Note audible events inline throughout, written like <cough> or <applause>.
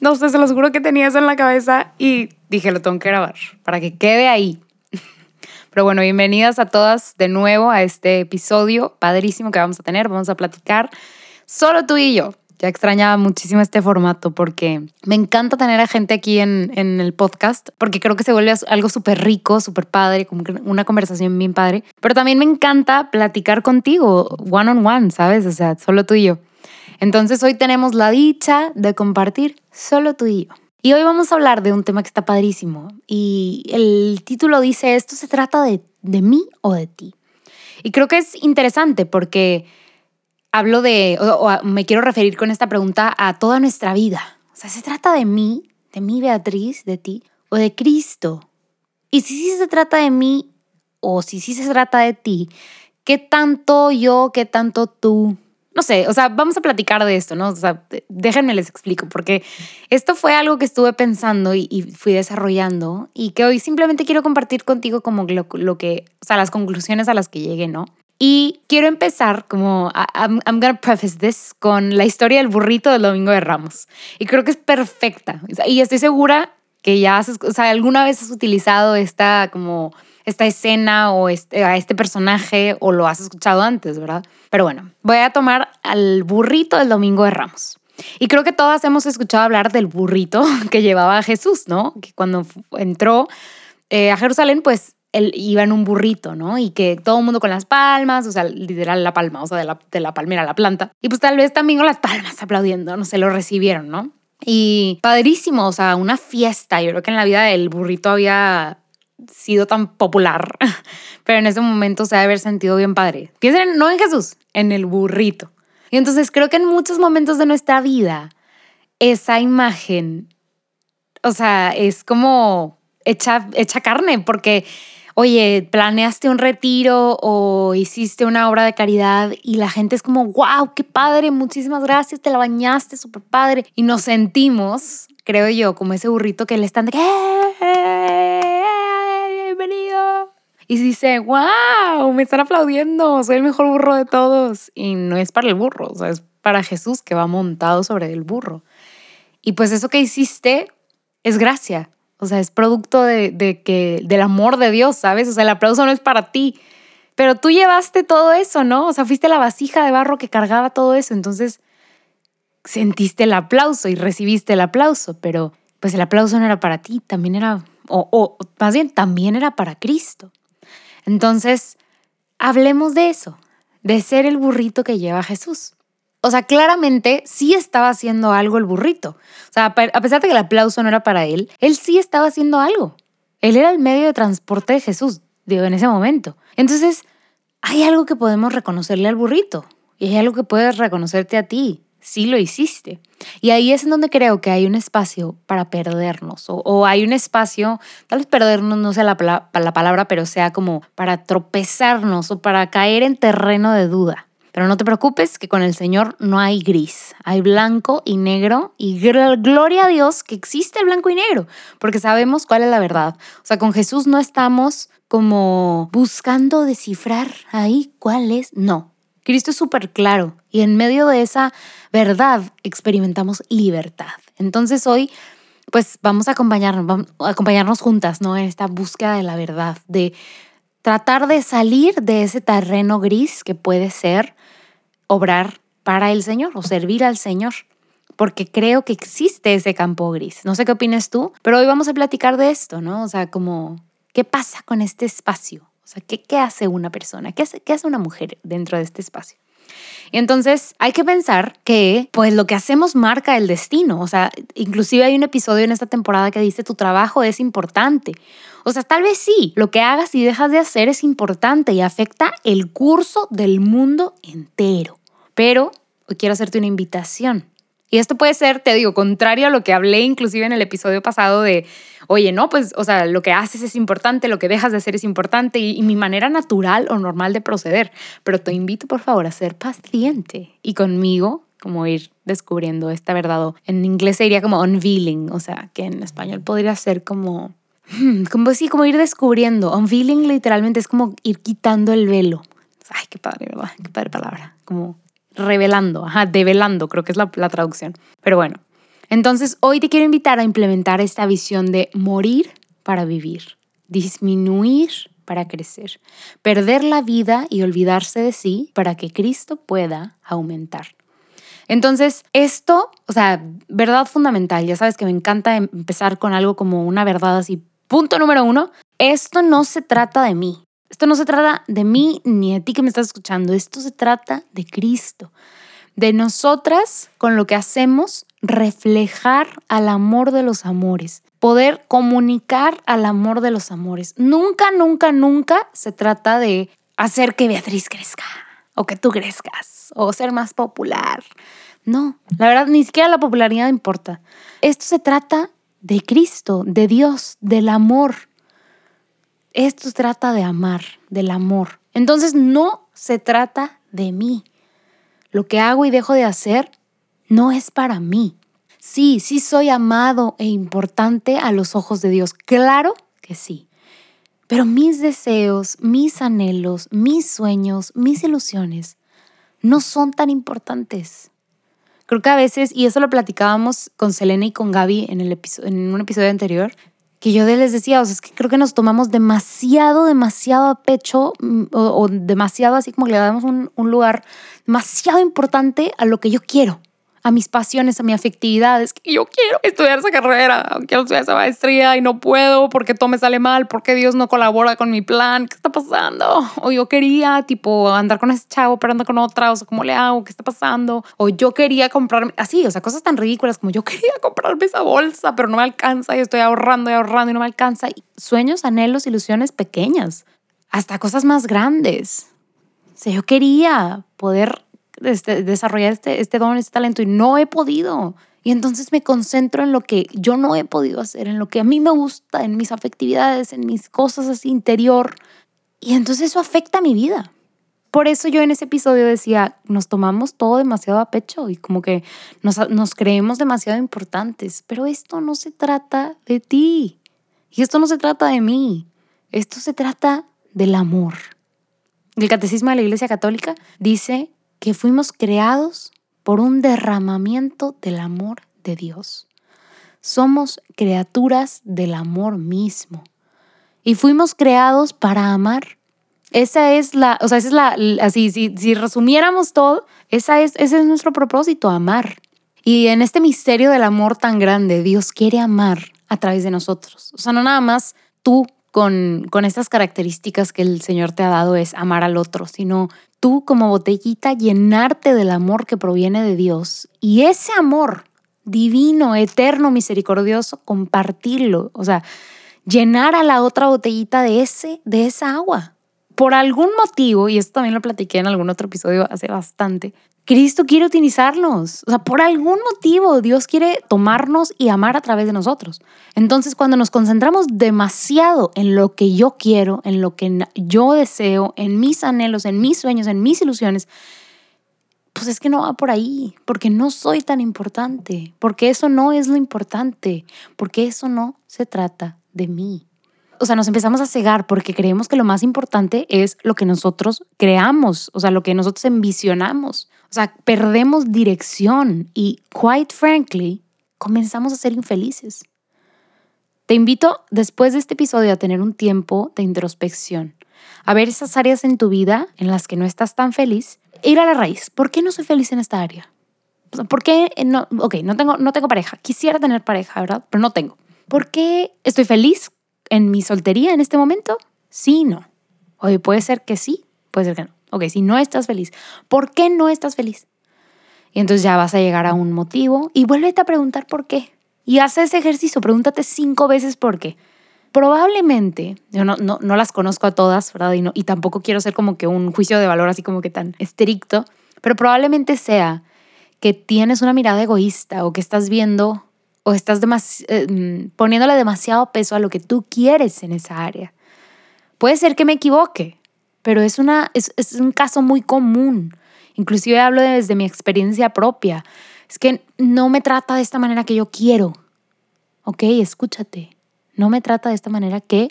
<laughs> no sé, se los juro que tenía en la cabeza y dije, lo tengo que grabar para que quede ahí. <laughs> Pero bueno, bienvenidas a todas de nuevo a este episodio padrísimo que vamos a tener. Vamos a platicar solo tú y yo. Ya extrañaba muchísimo este formato porque me encanta tener a gente aquí en, en el podcast porque creo que se vuelve algo súper rico, súper padre, como una conversación bien padre. Pero también me encanta platicar contigo, one on one, ¿sabes? O sea, solo tú y yo. Entonces hoy tenemos la dicha de compartir solo tú y yo. Y hoy vamos a hablar de un tema que está padrísimo. Y el título dice, esto se trata de, de mí o de ti. Y creo que es interesante porque hablo de, o, me quiero referir con esta pregunta a toda nuestra vida. O sea, ¿se trata de mí, de mí Beatriz, de ti, o de Cristo? Y si sí se trata de mí, o si sí se trata de ti, ¿qué tanto yo, qué tanto tú? No sé, o sea, vamos a platicar de esto, ¿no? O sea, déjenme les explico, porque esto fue algo que estuve pensando y, fui desarrollando y que hoy simplemente quiero compartir contigo como lo, que, o sea, las conclusiones a las que llegué, ¿no? Y quiero empezar como, I'm, I'm gonna preface this con la historia del burrito del Domingo de Ramos. Y creo que es perfecta. Y estoy segura que ya has, o sea, alguna vez has utilizado esta como esta escena o este, a este personaje o lo has escuchado antes, ¿verdad? Pero bueno, voy a tomar al burrito del Domingo de Ramos. Y creo que todas hemos escuchado hablar del burrito <laughs> que llevaba Jesús, ¿no? Que cuando entró eh, a Jerusalén, pues él iba en un burrito, ¿no? Y que todo mundo con las palmas, o sea, literal la palma, o sea, de la, de la palmera la planta. Y pues tal vez también con las palmas aplaudiendo, no se lo recibieron, ¿no? Y padrísimo, o sea, una fiesta. Yo creo que en la vida del burrito había sido tan popular, <laughs> pero en ese momento se ha haber sentido bien padre. Piensen no en Jesús, en el burrito. Y entonces creo que en muchos momentos de nuestra vida, esa imagen, o sea, es como hecha, hecha carne, porque oye, planeaste un retiro o hiciste una obra de caridad y la gente es como, wow, qué padre, muchísimas gracias, te la bañaste, súper padre. Y nos sentimos, creo yo, como ese burrito que le están de, bienvenido. Y dice, wow, me están aplaudiendo, soy el mejor burro de todos. Y no es para el burro, o sea, es para Jesús que va montado sobre el burro. Y pues eso que hiciste es gracia. O sea, es producto de, que, del amor de Dios, ¿sabes? O sea, el aplauso no es para ti. Pero tú llevaste todo eso, ¿no? O sea, fuiste la vasija de barro que cargaba todo eso. Entonces, sentiste el aplauso y recibiste el aplauso. Pero, pues el aplauso no era para ti, también era, o, o más bien, también era para Cristo. Entonces, hablemos de eso, de ser el burrito que lleva Jesús. O sea, claramente sí estaba haciendo algo el burrito. O sea, a pesar de que el aplauso no era para él, él sí estaba haciendo algo. Él era el medio de transporte de Jesús, digo, en ese momento. Entonces, hay algo que podemos reconocerle al burrito y hay algo que puedes reconocerte a ti. Sí lo hiciste. Y ahí es en donde creo que hay un espacio para perdernos o, hay un espacio, tal vez perdernos no sea la, la palabra, pero sea como para tropezarnos o para caer en terreno de duda. Pero no te preocupes que con el Señor no hay gris, hay blanco y negro y gloria a Dios que existe el blanco y negro, porque sabemos cuál es la verdad. O sea, con Jesús no estamos como buscando descifrar ahí cuál es, no. Cristo es súper claro y en medio de esa verdad experimentamos libertad. Entonces hoy pues vamos a acompañarnos, a acompañarnos juntas, ¿no? En esta búsqueda de la verdad, de tratar de salir de ese terreno gris que puede ser obrar para el Señor o servir al Señor. porque creo que existe ese campo gris. No sé qué opinas tú, pero hoy vamos a platicar de esto, ¿no? O sea, como, ¿qué pasa con este espacio? Sea, ¿qué, qué hace una persona? ¿Qué hace, ¿Qué hace una mujer dentro de este espacio? Y entonces hay que pensar que pues lo que hacemos marca el destino. O sea, inclusive hay un episodio en esta temporada que dice tu trabajo es importante. O sea, tal vez sí, lo que hagas y dejas de hacer es importante y afecta el curso del mundo entero. Pero quiero hacerte una invitación. Y esto puede ser, te digo, contrario a lo que hablé inclusive en el episodio pasado de, oye, no, pues, o sea, lo que haces es importante, lo que dejas de hacer es importante y, y mi manera natural o normal de proceder. Pero te invito, por favor, a ser paciente y conmigo, como ir descubriendo esta verdad. En inglés sería como unveiling, o sea, que en español podría ser como, hmm, como sí, como ir descubriendo. Unveiling literalmente es como ir quitando el velo. Ay, qué padre, ¿verdad? Qué padre palabra. Como revelando, ajá, develando, creo que es la, la traducción. Pero bueno, entonces hoy te quiero invitar a implementar esta visión de morir para vivir, disminuir para crecer, perder la vida y olvidarse de sí para que Cristo pueda aumentar. Entonces, esto, o sea, verdad fundamental, ya sabes que me encanta empezar con algo como una verdad así. Punto número uno, esto no se trata de mí, esto no se trata de mí ni de ti que me estás escuchando, esto se trata de Cristo, de nosotras con lo que hacemos reflejar al amor de los amores, poder comunicar al amor de los amores. Nunca, nunca, nunca se trata de hacer que Beatriz crezca o que tú crezcas o ser más popular. No, la verdad ni siquiera la popularidad importa. Esto se trata de Cristo, de Dios, del amor. Esto se trata de amar, del amor. Entonces no se trata de mí. Lo que hago y dejo de hacer no es para mí. Sí, sí soy amado e importante a los ojos de Dios. Claro que sí. Pero mis deseos, mis anhelos, mis sueños, mis ilusiones no son tan importantes. Creo que a veces, y eso lo platicábamos con Selena y con Gaby en, el en un episodio anterior, que yo les decía, o sea, es que creo que nos tomamos demasiado, demasiado a pecho mm, o, demasiado así como le damos un, un lugar demasiado importante a lo que yo quiero a mis pasiones, a mi afectividad. Es que yo quiero estudiar esa carrera, quiero estudiar esa maestría y no puedo porque todo me sale mal, porque Dios no colabora con mi plan. ¿Qué está pasando? O yo quería, tipo, andar con ese chavo, pero anda con otra. O sea, ¿cómo le hago? ¿Qué está pasando? O yo quería comprarme, así, o sea, cosas tan ridículas como yo quería comprarme esa bolsa, pero no me alcanza y estoy ahorrando y ahorrando y no me alcanza. sueños, anhelos, ilusiones pequeñas, hasta cosas más grandes. O sea, yo quería poder este, desarrollar este, este don, este talento y no he podido. Y entonces me concentro en lo que yo no he podido hacer, en lo que a mí me gusta, en mis afectividades, en mis cosas así interior. Y entonces eso afecta mi vida. Por eso yo en ese episodio decía, nos tomamos todo demasiado a pecho y como que nos, nos creemos demasiado importantes, pero esto no se trata de ti y esto no se trata de mí, esto se trata del amor. El Catecismo de la Iglesia Católica dice que fuimos creados por un derramamiento del amor de Dios. Somos criaturas del amor mismo y fuimos creados para amar. Esa es la, o sea, esa es la, así, si, resumiéramos todo, esa es, ese es nuestro propósito, amar. Y en este misterio del amor tan grande, Dios quiere amar a través de nosotros. O sea, no nada más tú con, con estas características que el Señor te ha dado es amar al otro, sino tú como botellita llenarte del amor que proviene de Dios y ese amor divino, eterno, misericordioso, compartirlo, o sea, llenar a la otra botellita de ese de esa agua. Por algún motivo, y esto también lo platiqué en algún otro episodio hace bastante, Cristo quiere utilizarnos. O sea, por algún motivo Dios quiere tomarnos y amar a través de nosotros. Entonces, cuando nos concentramos demasiado en lo que yo quiero, en lo que yo deseo, en mis anhelos, en mis sueños, en mis ilusiones, pues es que no va por ahí, porque no soy tan importante, porque eso no es lo importante, porque eso no se trata de mí o sea, nos empezamos a cegar porque creemos que lo más importante es lo que nosotros creamos, o sea, lo que nosotros envisionamos. O sea, perdemos dirección y, quite frankly, comenzamos a ser infelices. Te invito después de este episodio a tener un tiempo de introspección, a ver esas áreas en tu vida en las que no estás tan feliz e ir a la raíz. ¿Por qué no soy feliz en esta área? ¿Por qué no? Ok, no tengo, no tengo pareja. Quisiera tener pareja, ¿verdad? Pero no tengo. ¿Por qué estoy feliz en mi soltería en este momento? Sí, no. Oye, puede ser que sí, puede ser que no. Ok, si no estás feliz, ¿por qué no estás feliz? Y entonces ya vas a llegar a un motivo y vuélvete a preguntar por qué. Y haz ese ejercicio, pregúntate cinco veces por qué. Probablemente, yo no, no, no las conozco a todas, ¿verdad? Y, no, y tampoco quiero ser como que un juicio de valor así como que tan estricto, pero probablemente sea que tienes una mirada egoísta o que estás viendo o estás eh, poniéndole demasiado peso a lo que tú quieres en esa área. Puede ser que me equivoque, pero es, una, es, es un caso muy común. Inclusive hablo desde mi experiencia propia. Es que no me trata de esta manera que yo quiero. Ok, escúchate. No me trata de esta manera que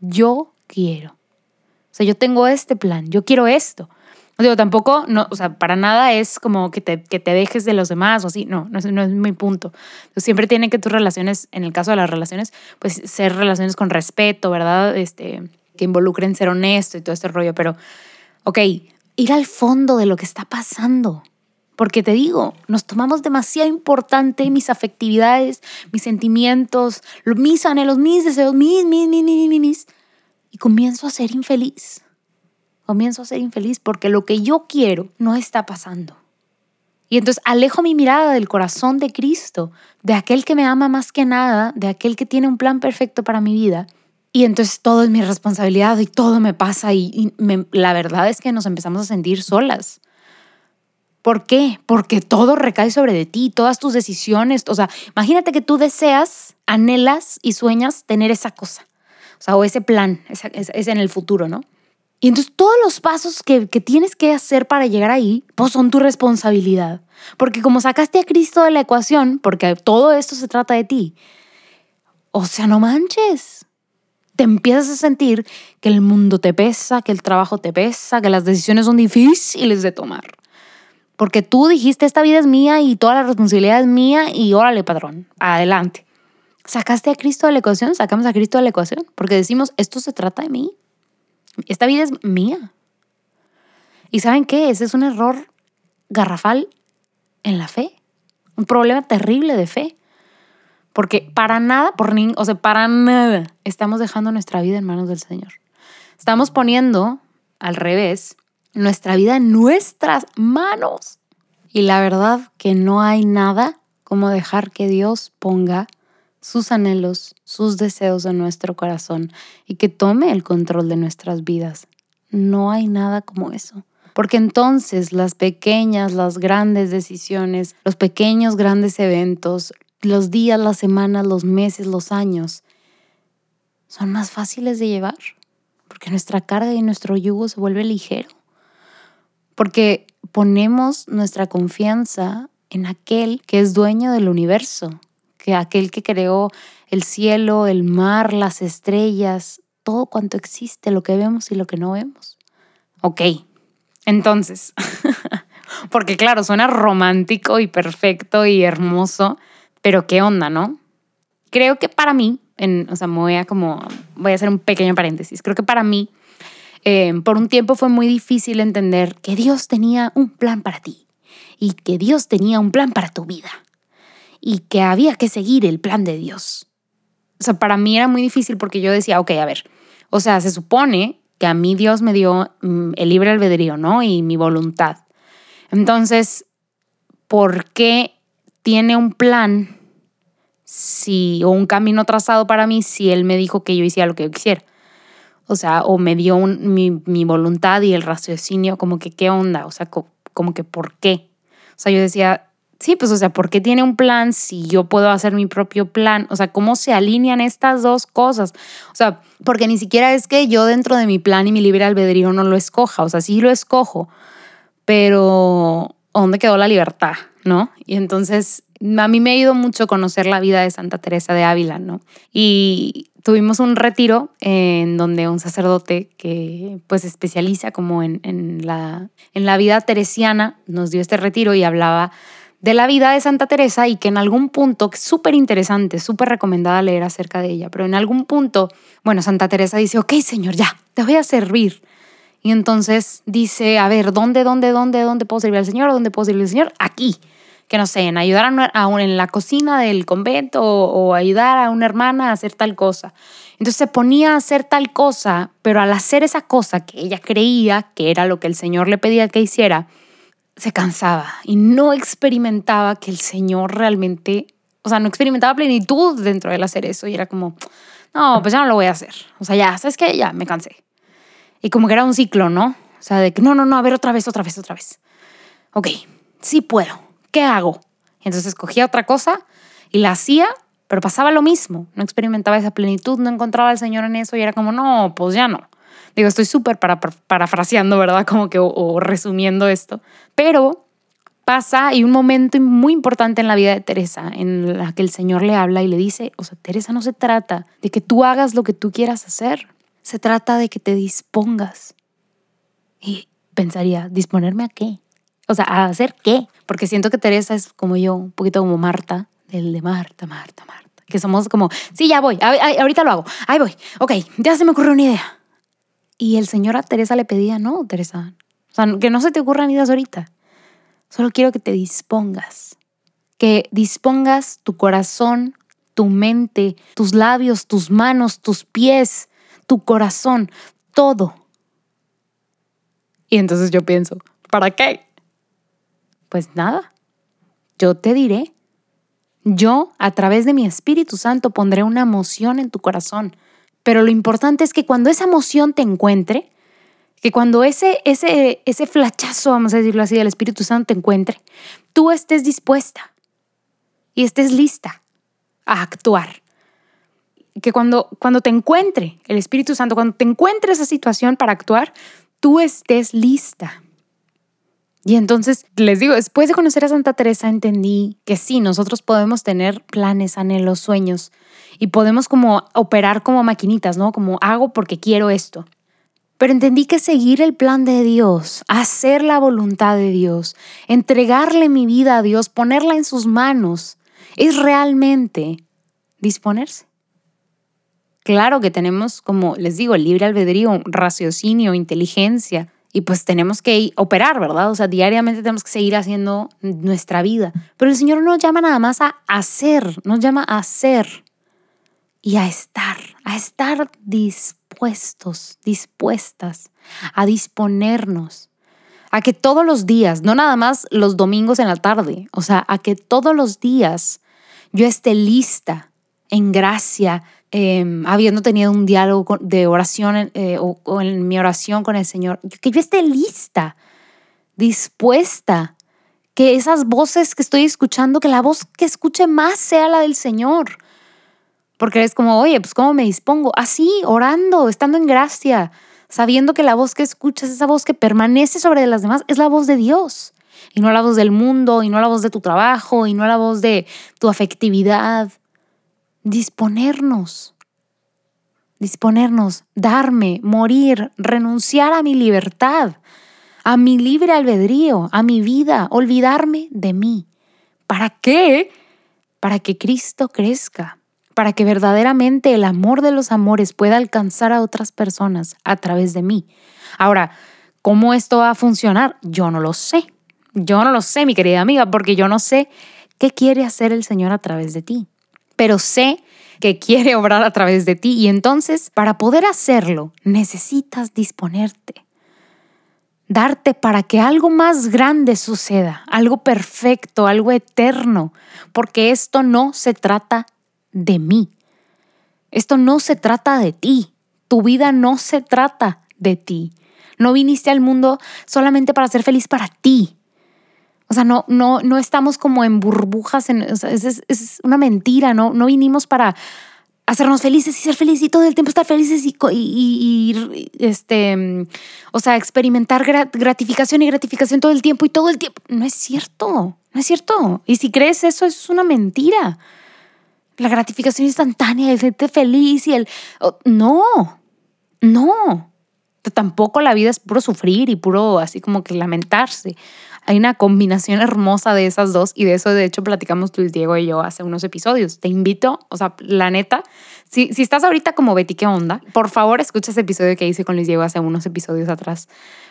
yo quiero. O sea, yo tengo este plan, yo quiero esto. Digo, tampoco, no, o sea, para nada es como que te, que te dejes de los demás o así. No, no no es mi punto. siempre tienen que tus relaciones, en el caso de las relaciones, pues ser relaciones con respeto, ¿verdad? Este, que involucren ser honesto y todo este rollo. Pero, ok, ir al fondo de lo que está pasando. Porque te digo, nos tomamos demasiado importante mis afectividades, mis sentimientos, mis anhelos, mis deseos, mis, mis, mis, mis, mis. Y comienzo a ser infeliz comienzo a ser infeliz porque lo que yo quiero no está pasando. Y entonces alejo mi mirada del corazón de Cristo, de aquel que me ama más que nada, de aquel que tiene un plan perfecto para mi vida. Y entonces todo es mi responsabilidad y todo me pasa y, la verdad es que nos empezamos a sentir solas. ¿Por qué? Porque todo recae sobre de ti, todas tus decisiones. O sea, imagínate que tú deseas, anhelas y sueñas tener esa cosa. O sea, o ese plan, es en el futuro, ¿no? Y entonces todos los pasos que, tienes que hacer para llegar ahí, pues son tu responsabilidad. Porque como sacaste a Cristo de la ecuación, porque todo esto se trata de ti, o sea, no manches. Te empiezas a sentir que el mundo te pesa, que el trabajo te pesa, que las decisiones son difíciles de tomar. Porque tú dijiste, esta vida es mía y toda la responsabilidad es mía y órale, padrón, adelante. Sacaste a Cristo de la ecuación, sacamos a Cristo de la ecuación, porque decimos, esto se trata de mí. Esta vida es mía. ¿Y saben qué? Ese es un error garrafal en la fe. Un problema terrible de fe. Porque para nada, por ni, o sea, para nada estamos dejando nuestra vida en manos del Señor. Estamos poniendo al revés nuestra vida en nuestras manos. Y la verdad que no hay nada como dejar que Dios ponga sus anhelos, sus deseos en nuestro corazón y que tome el control de nuestras vidas. No hay nada como eso. Porque entonces las pequeñas, las grandes decisiones, los pequeños, grandes eventos, los días, las semanas, los meses, los años, son más fáciles de llevar. Porque nuestra carga y nuestro yugo se vuelve ligero. Porque ponemos nuestra confianza en aquel que es dueño del universo, que aquel que creó el cielo, el mar, las estrellas, todo cuanto existe, lo que vemos y lo que no vemos. Ok, entonces, <laughs> porque claro, suena romántico y perfecto y hermoso, pero ¿qué onda, no? Creo que para mí, en, o sea, me voy a como, voy a hacer un pequeño paréntesis, creo que para mí, eh, por un tiempo fue muy difícil entender que Dios tenía un plan para ti y que Dios tenía un plan para tu vida y que había que seguir el plan de Dios. O sea, para mí era muy difícil porque yo decía, ok, a ver, o sea, se supone que a mí Dios me dio mm, el libre albedrío, ¿no? Y mi voluntad. Entonces, ¿por qué tiene un plan si, o un camino trazado para mí si Él me dijo que yo hiciera lo que yo quisiera? O sea, o me dio mi, mi, voluntad y el raciocinio, como que, ¿qué onda? O sea, como que, ¿por qué? O sea, yo decía, Sí, pues o sea, ¿por qué tiene un plan si yo puedo hacer mi propio plan? O sea, ¿cómo se alinean estas dos cosas? O sea, porque ni siquiera es que yo dentro de mi plan y mi libre albedrío no lo escoja, o sea, sí lo escojo, pero ¿dónde quedó la libertad? ¿No? Y entonces a mí me ha ido mucho conocer la vida de Santa Teresa de Ávila, ¿no? Y tuvimos un retiro en donde un sacerdote que pues especializa como en, en, la, en la vida teresiana nos dio este retiro y hablaba de la vida de Santa Teresa y que en algún punto, súper interesante, súper recomendada leer acerca de ella, pero en algún punto, bueno, Santa Teresa dice, ok, Señor, ya, te voy a servir. Y entonces dice, a ver, ¿dónde, dónde, dónde, dónde puedo servir al Señor? ¿Dónde puedo servir al Señor? Aquí. que no sé, en ayudar a, en la cocina del convento o, ayudar a una hermana a hacer tal cosa. Entonces se ponía a hacer tal cosa, pero al hacer esa cosa que ella creía que era lo que el Señor le pedía que hiciera, se cansaba y no experimentaba que el Señor realmente, o sea, no experimentaba plenitud dentro del hacer eso y era como, no, pues ya no lo voy a hacer. O sea, ya, ¿sabes qué? Ya, me cansé. Y como que era un ciclo, ¿no? O sea, de que no, no, no, a ver otra vez, otra vez, otra vez. Ok, sí puedo ¿qué hago? Entonces cogía otra cosa y la hacía, pero pasaba lo mismo. No experimentaba esa plenitud, no encontraba al Señor en eso y era como, no, pues ya no. Digo, estoy súper para, parafraseando, ¿verdad? Como que o, resumiendo esto. Pero pasa y un momento muy importante en la vida de Teresa, en la que el Señor le habla y le dice, o sea, Teresa, no se trata de que tú hagas lo que tú quieras hacer, se trata de que te dispongas. Y pensaría, ¿disponerme a qué? O sea, ¿a hacer qué? Porque siento que Teresa es como yo, un poquito como Marta, del de Marta, Marta, Marta. Que somos como, sí, ya voy, ahorita lo hago, ahí voy, ok, ya se me ocurrió una idea. Y el Señor a Teresa le pedía, no, Teresa, o sea, que no se te ocurran ideas ahorita. Solo quiero que te dispongas. Que dispongas tu corazón, tu mente, tus labios, tus manos, tus pies, tu corazón, todo. Y entonces yo pienso, ¿para qué? Pues nada, yo te diré. Yo, a través de mi Espíritu Santo, pondré una emoción en tu corazón. Pero lo importante es que cuando esa emoción te encuentre, que cuando ese, ese, ese flachazo, vamos a decirlo así, del Espíritu Santo te encuentre, tú estés dispuesta y estés lista a actuar. Que cuando, cuando te encuentre el Espíritu Santo, cuando te encuentre esa situación para actuar, tú estés lista. Y entonces, les digo, después de conocer a Santa Teresa entendí que sí, nosotros podemos tener planes, anhelos, sueños y podemos como operar como maquinitas, ¿no? Como hago porque quiero esto. Pero entendí que seguir el plan de Dios, hacer la voluntad de Dios, entregarle mi vida a Dios, ponerla en sus manos, es realmente disponerse. Claro que tenemos, como les digo, libre albedrío, raciocinio, inteligencia, y pues tenemos que operar, ¿verdad? O sea, diariamente tenemos que seguir haciendo nuestra vida. Pero el Señor no nos llama nada más a hacer, nos llama a hacer y a estar, a estar dispuestos, dispuestas, a disponernos, a que todos los días, no nada más los domingos en la tarde, o sea, a que todos los días yo esté lista en gracia, Em, habiendo tenido un diálogo de oración eh, o, en mi oración con el Señor, que yo esté lista, dispuesta, que esas voces que estoy escuchando, que la voz que escuche más sea la del Señor. Porque es como, oye, pues ¿cómo me dispongo? Así, orando, estando en gracia, sabiendo que la voz que escuchas, esa voz que permanece sobre las demás, es la voz de Dios. Y no la voz del mundo, y no la voz de tu trabajo, y no la voz de tu afectividad, disponernos, disponernos, darme, morir, renunciar a mi libertad, a mi libre albedrío, a mi vida, olvidarme de mí. ¿Para qué? Para que Cristo crezca, para que verdaderamente el amor de los amores pueda alcanzar a otras personas a través de mí. Ahora, ¿cómo esto va a funcionar? Yo no lo sé. Yo no lo sé, mi querida amiga, porque yo no sé qué quiere hacer el Señor a través de ti pero sé que quiere obrar a través de ti y entonces para poder hacerlo necesitas disponerte, darte para que algo más grande suceda, algo perfecto, algo eterno, porque esto no se trata de mí, esto no se trata de ti, tu vida no se trata de ti. No viniste al mundo solamente para ser feliz para ti. O sea, no, no, no estamos como en burbujas, en, es, una mentira, ¿no? No vinimos para hacernos felices y ser felices y todo el tiempo estar felices y, este, o sea, experimentar gratificación y gratificación todo el tiempo y todo el tiempo. No es cierto, no es cierto. Y si crees eso, es una mentira. La gratificación instantánea, el serte feliz y el... no, no. Tampoco la vida es puro sufrir y puro así como que lamentarse. Hay una combinación hermosa de esas dos y de eso de hecho platicamos Luis Diego y yo hace unos episodios. Te invito, o sea, la neta, si, si estás ahorita como Betty, ¿qué onda? Por favor, escucha ese episodio que hice con Luis Diego hace unos episodios atrás.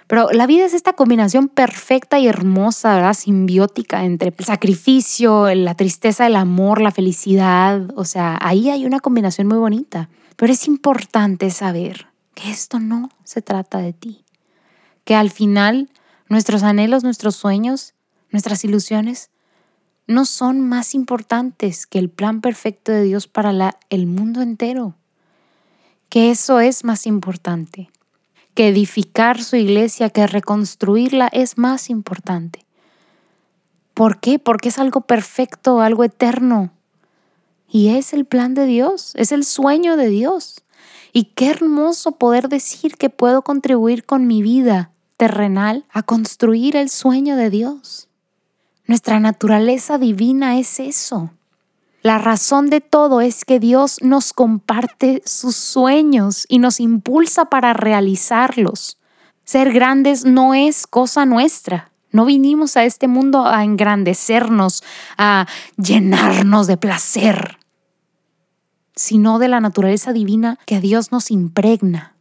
Pero la vida es esta combinación perfecta y hermosa, ¿verdad? Simbiótica entre el sacrificio, la tristeza, el amor, la felicidad. O sea, ahí hay una combinación muy bonita. Pero es importante saber que esto no se trata de ti. Que al final nuestros anhelos, nuestros sueños, nuestras ilusiones no son más importantes que el plan perfecto de Dios para el mundo entero. Que eso es más importante. Que edificar su iglesia, que reconstruirla es más importante. ¿Por qué? Porque es algo perfecto, algo eterno. Y es el plan de Dios, es el sueño de Dios. Y qué hermoso poder decir que puedo contribuir con mi vida terrenal a construir el sueño de Dios. Nuestra naturaleza divina es eso. La razón de todo es que Dios nos comparte sus sueños y nos impulsa para realizarlos. Ser grandes no es cosa nuestra. No vinimos a este mundo a engrandecernos, a llenarnos de placer sino de la naturaleza divina que Dios nos impregna,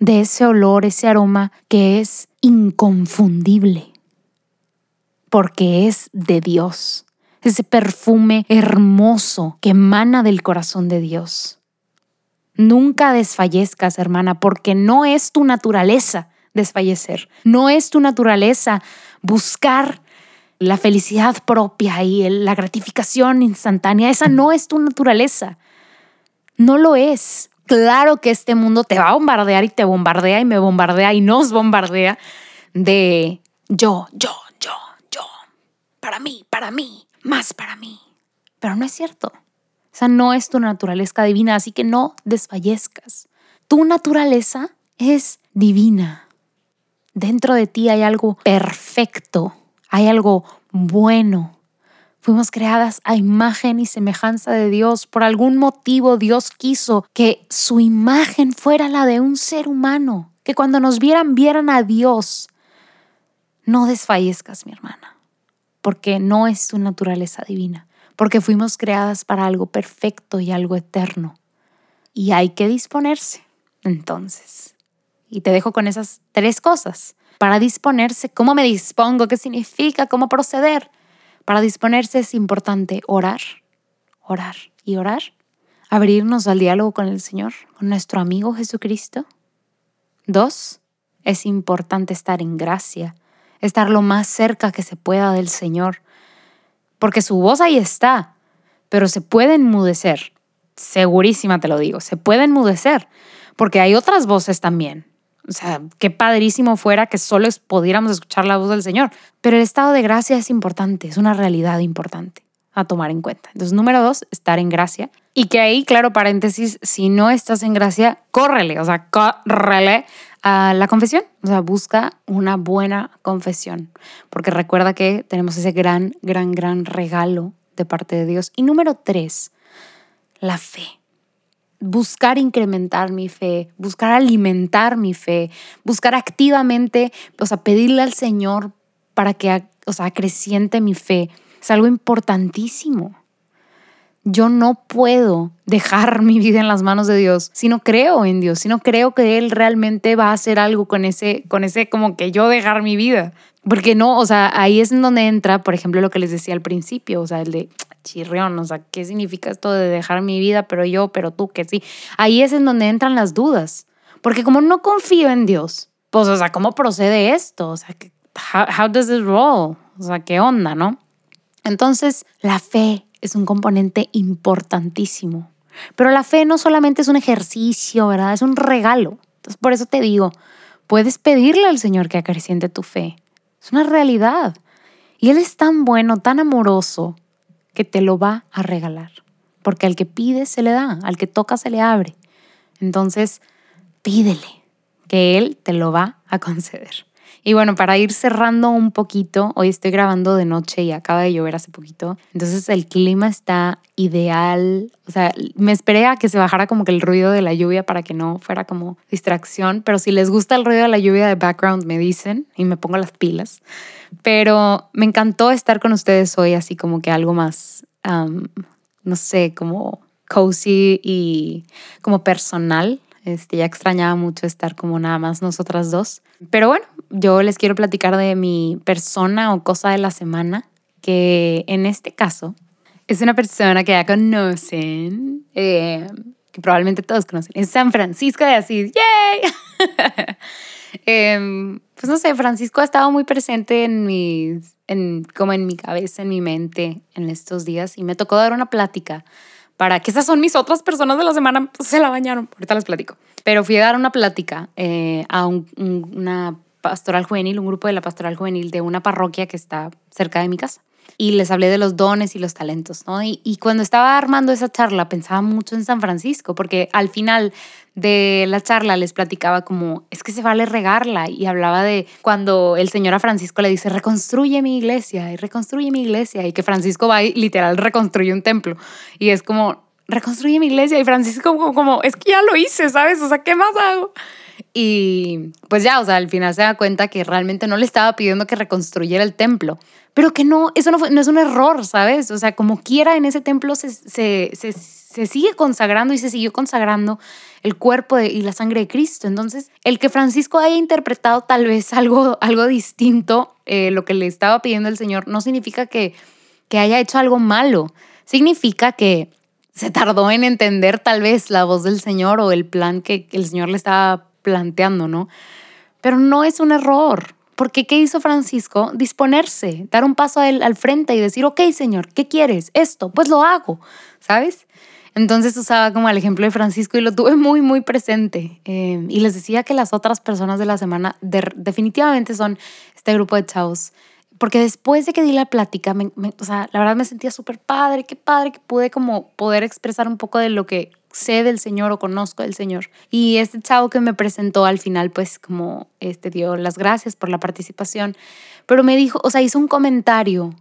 de ese olor, ese aroma que es inconfundible, porque es de Dios, ese perfume hermoso que emana del corazón de Dios. Nunca desfallezcas, hermana, porque no es tu naturaleza desfallecer, no es tu naturaleza buscar la felicidad propia y la gratificación instantánea, esa no es tu naturaleza. No lo es. Claro que este mundo te va a bombardear y te bombardea y me bombardea y nos bombardea de yo, yo, yo, yo, para mí, para mí, más para mí. Pero no es cierto. Esa no es tu naturaleza divina, así que no desfallezcas. Tu naturaleza es divina. Dentro de ti hay algo perfecto, hay algo bueno, Fuimos creadas a imagen y semejanza de Dios. Por algún motivo Dios quiso que su imagen fuera la de un ser humano, que cuando nos vieran vieran a Dios. No desfallezcas, mi hermana, porque no es tu naturaleza divina, porque fuimos creadas para algo perfecto y algo eterno. Y hay que disponerse, entonces. Y te dejo con esas tres cosas. Para disponerse, ¿cómo me dispongo? ¿Qué significa? ¿Cómo proceder? Para disponerse es importante orar, orar y orar, abrirnos al diálogo con el Señor, con nuestro amigo Jesucristo. Dos, es importante estar en gracia, estar lo más cerca que se pueda del Señor, porque su voz ahí está, pero se puede enmudecer. Segurísima te lo digo, se puede enmudecer, porque hay otras voces también. O sea, qué padrísimo fuera que solo pudiéramos escuchar la voz del Señor. Pero el estado de gracia es importante, es una realidad importante a tomar en cuenta. Entonces, número dos, estar en gracia. Y que ahí, claro, paréntesis, si no estás en gracia, córrele, o sea, córrele a la confesión. O sea, busca una buena confesión. Porque recuerda que tenemos ese gran, gran, gran regalo de parte de Dios. Y número tres, la fe buscar incrementar mi fe, buscar alimentar mi fe, buscar activamente, o sea, pedirle al Señor para que, o sea, acreciente mi fe. Es algo importantísimo. Yo no puedo dejar mi vida en las manos de Dios si no creo en Dios, si no creo que Él realmente va a hacer algo con ese, con ese como que yo dejar mi vida. Porque no, o sea, ahí es en donde entra, por ejemplo, lo que les decía al principio, o sea, el de chirrión, o sea, ¿qué significa esto de dejar mi vida, pero yo, pero tú, que sí? Ahí es en donde entran las dudas, porque como no confío en Dios, pues, o sea, ¿cómo procede esto? O sea, how, how does it roll? O sea, ¿qué onda, no? Entonces, la fe es un componente importantísimo. Pero la fe no solamente es un ejercicio, ¿verdad? Es un regalo. Entonces, por eso te digo, puedes pedirle al Señor que acreciente tu fe. Es una realidad. Y Él es tan bueno, tan amoroso, que te lo va a regalar. Porque al que pide se le da, al que toca se le abre. Entonces, pídele, que Él te lo va a conceder. Y bueno, para ir cerrando un poquito, hoy estoy grabando de noche y acaba de llover hace poquito. Entonces el clima está ideal. O sea, me esperé a que se bajara como que el ruido de la lluvia para que no fuera como distracción. Pero si les gusta el ruido de la lluvia de background, me dicen y me pongo las pilas. Pero me encantó estar con ustedes hoy, así como que algo más, no sé, como cozy y como personal. Este, ya extrañaba mucho estar como nada más nosotras dos. Pero bueno, yo les quiero platicar de mi persona o cosa de la semana, que en este caso es una persona que ya conocen, eh, que probablemente todos conocen, es San Francisco de Asís. ¡Yay! <laughs> Em, pues no sé, Francisco ha estado muy presente en mis, en, como en mi cabeza, en mi mente en estos días y me tocó dar una plática para que esas son mis otras personas de la semana, pues se la bañaron, ahorita les platico. Pero fui a dar una plática eh, a una pastoral juvenil, un grupo de la pastoral juvenil de una parroquia que está cerca de mi casa. Y les hablé de los dones y los talentos, ¿no? Y, cuando estaba armando esa charla pensaba mucho en San Francisco, porque al final de la charla les platicaba como, es que se vale regarla y hablaba de cuando el Señor a Francisco le dice, reconstruye mi iglesia y reconstruye mi iglesia y que Francisco va y literal reconstruye un templo y es como, reconstruye mi iglesia y Francisco como, como, es que ya lo hice, ¿sabes? O sea, ¿qué más hago? Y pues ya, o sea, al final se da cuenta que realmente no le estaba pidiendo que reconstruyera el templo, pero que no, eso no, no es un error, ¿sabes? O sea, como quiera en ese templo se, se, se, se sigue consagrando y se siguió consagrando el cuerpo y la sangre de Cristo. Entonces, el que Francisco haya interpretado tal vez algo, algo distinto, eh, lo que le estaba pidiendo el Señor, no significa que, que haya hecho algo malo. Significa que se tardó en entender tal vez la voz del Señor o el plan que el Señor le estaba planteando, ¿no? Pero no es un error. Porque ¿qué hizo Francisco? Disponerse, dar un paso al frente y decir, ok, Señor, ¿qué quieres? Esto, pues lo hago, ¿sabes? Entonces usaba como el ejemplo de Francisco y lo tuve muy, muy presente. Eh, y les decía que las otras personas de la semana definitivamente son este grupo de chavos. Porque después de que di la plática, o sea, la verdad me sentía súper padre, qué padre que pude como poder expresar un poco de lo que sé del Señor o conozco del Señor. Y este chavo que me presentó al final, pues como este dio las gracias por la participación, pero me dijo, o sea, hizo un comentario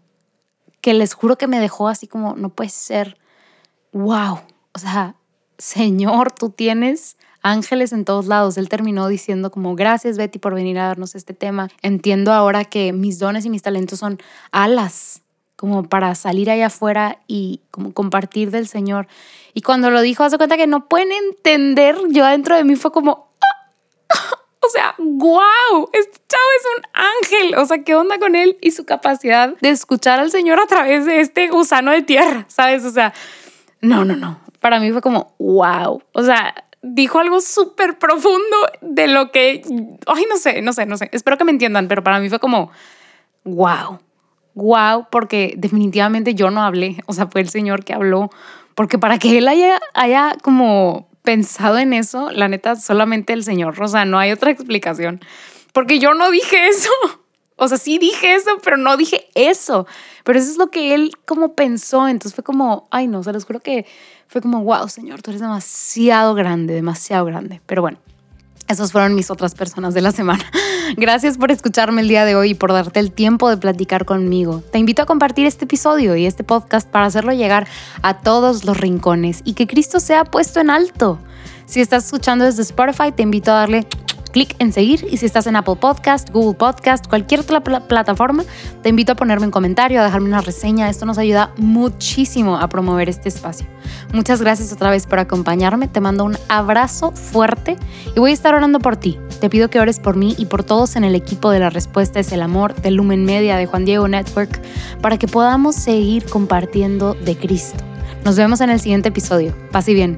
que les juro que me dejó así como, no puede ser wow, o sea, Señor, tú tienes ángeles en todos lados. Él terminó diciendo como, gracias Betty por venir a darnos este tema. Entiendo ahora que mis dones y mis talentos son alas, como para salir allá afuera y como compartir del Señor. Y cuando lo dijo, hace cuenta que no pueden entender, yo dentro de mí fue como, <laughs> o sea, wow, este chavo es un ángel. O sea, ¿qué onda con él y su capacidad de escuchar al Señor a través de este gusano de tierra? ¿Sabes? O sea, no, no, no. Para mí fue como, wow. O sea, dijo algo súper profundo de lo que, ay, no sé, no sé, no sé. Espero que me entiendan, pero para mí fue como, wow. Wow, porque definitivamente yo no hablé, o sea, fue el Señor que habló, porque para que Él haya, haya como pensado en eso, la neta, solamente el Señor, o sea, no hay otra explicación, porque yo no dije eso. O sea, sí dije eso, pero no dije eso. Pero eso es lo que él como pensó. Entonces fue como, ay no, se los juro que fue como, wow, señor, tú eres demasiado grande, demasiado grande. Pero bueno, esas fueron mis otras personas de la semana. <laughs> Gracias por escucharme el día de hoy y por darte el tiempo de platicar conmigo. Te invito a compartir este episodio y este podcast para hacerlo llegar a todos los rincones y que Cristo sea puesto en alto. Si estás escuchando desde Spotify, te invito a darle clic en seguir y si estás en Apple Podcast, Google Podcast, cualquier otra plataforma, te invito a ponerme un comentario, a dejarme una reseña. Esto nos ayuda muchísimo a promover este espacio. Muchas gracias otra vez por acompañarme. Te mando un abrazo fuerte y voy a estar orando por ti. Te pido que ores por mí y por todos en el equipo de La Respuesta es el Amor, de Lumen Media, de Juan Diego Network, para que podamos seguir compartiendo de Cristo. Nos vemos en el siguiente episodio. Paz y bien.